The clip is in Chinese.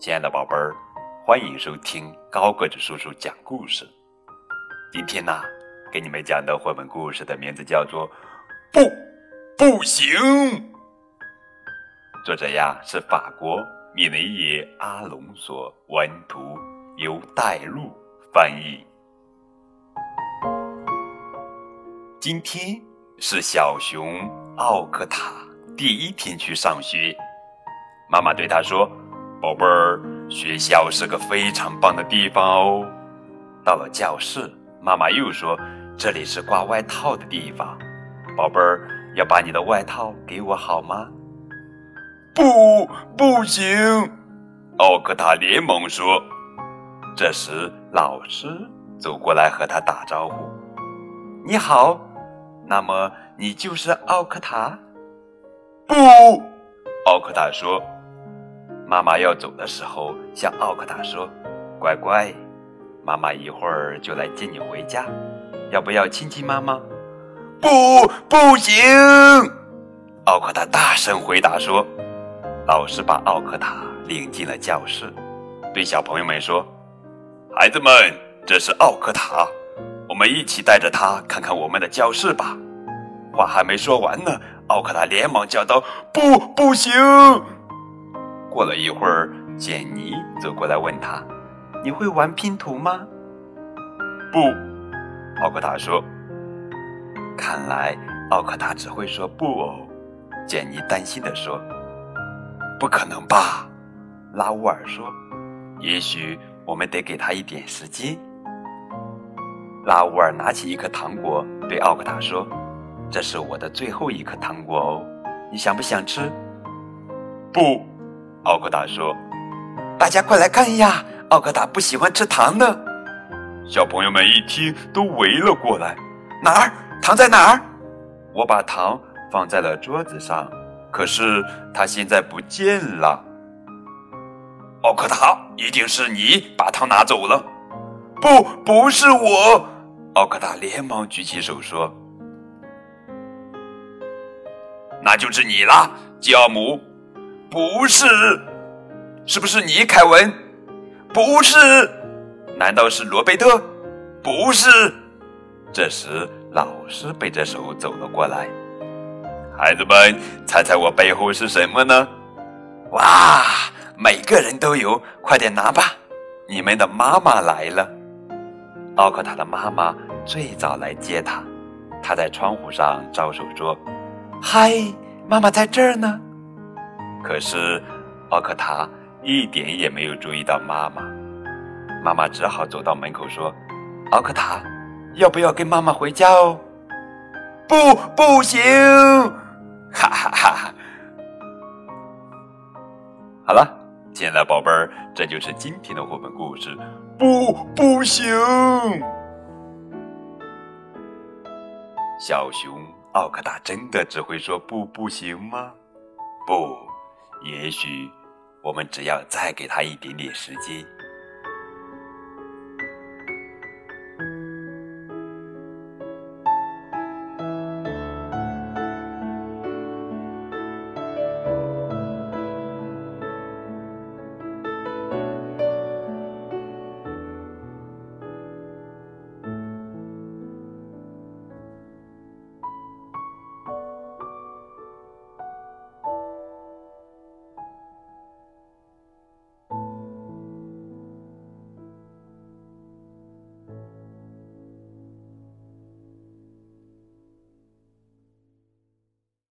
亲爱的宝贝儿，欢迎收听高个子叔叔讲故事。今天呢，给你们讲的绘本故事的名字叫做《不，不行》。作者呀是法国米雷耶·阿隆索，文图由带路翻译。今天是小熊奥克塔第一天去上学，妈妈对他说。宝贝儿，学校是个非常棒的地方哦。到了教室，妈妈又说：“这里是挂外套的地方。”宝贝儿，要把你的外套给我好吗？不，不行！奥克塔连忙说。这时，老师走过来和他打招呼：“你好，那么你就是奥克塔？”不，奥克塔说。妈妈要走的时候，向奥克塔说：“乖乖，妈妈一会儿就来接你回家，要不要亲亲妈妈？”“不，不行！”奥克塔大声回答说。老师把奥克塔领进了教室，对小朋友们说：“孩子们，这是奥克塔，我们一起带着他看看我们的教室吧。”话还没说完呢，奥克塔连忙叫道：“不，不行！”过了一会儿，简妮走过来问他：“你会玩拼图吗？”“不。”奥克塔说。“看来奥克塔只会说不哦。”简妮担心地说。“不可能吧？”拉乌尔说。“也许我们得给他一点时间。”拉乌尔拿起一颗糖果，对奥克塔说：“这是我的最后一颗糖果哦，你想不想吃？”“不。”奥克达说：“大家快来看呀！奥克达不喜欢吃糖的。”小朋友们一听，都围了过来。哪儿？糖在哪儿？我把糖放在了桌子上，可是它现在不见了。奥克达，一定是你把糖拿走了。不，不是我！奥克达连忙举起手说：“那就是你啦，吉奥姆。”不是，是不是你，凯文？不是，难道是罗贝特？不是。这时，老师背着手走了过来。孩子们，猜猜我背后是什么呢？哇，每个人都有，快点拿吧！你们的妈妈来了。奥克塔的妈妈最早来接他，他在窗户上招手说：“嗨，妈妈在这儿呢。”可是，奥克塔一点也没有注意到妈妈。妈妈只好走到门口说：“奥克塔，要不要跟妈妈回家哦？”“不，不行！”哈哈哈！好了，亲爱的宝贝儿，这就是今天的绘本故事。不，不行！小熊奥克塔真的只会说“不，不行”吗？不。也许，我们只要再给他一点点时间。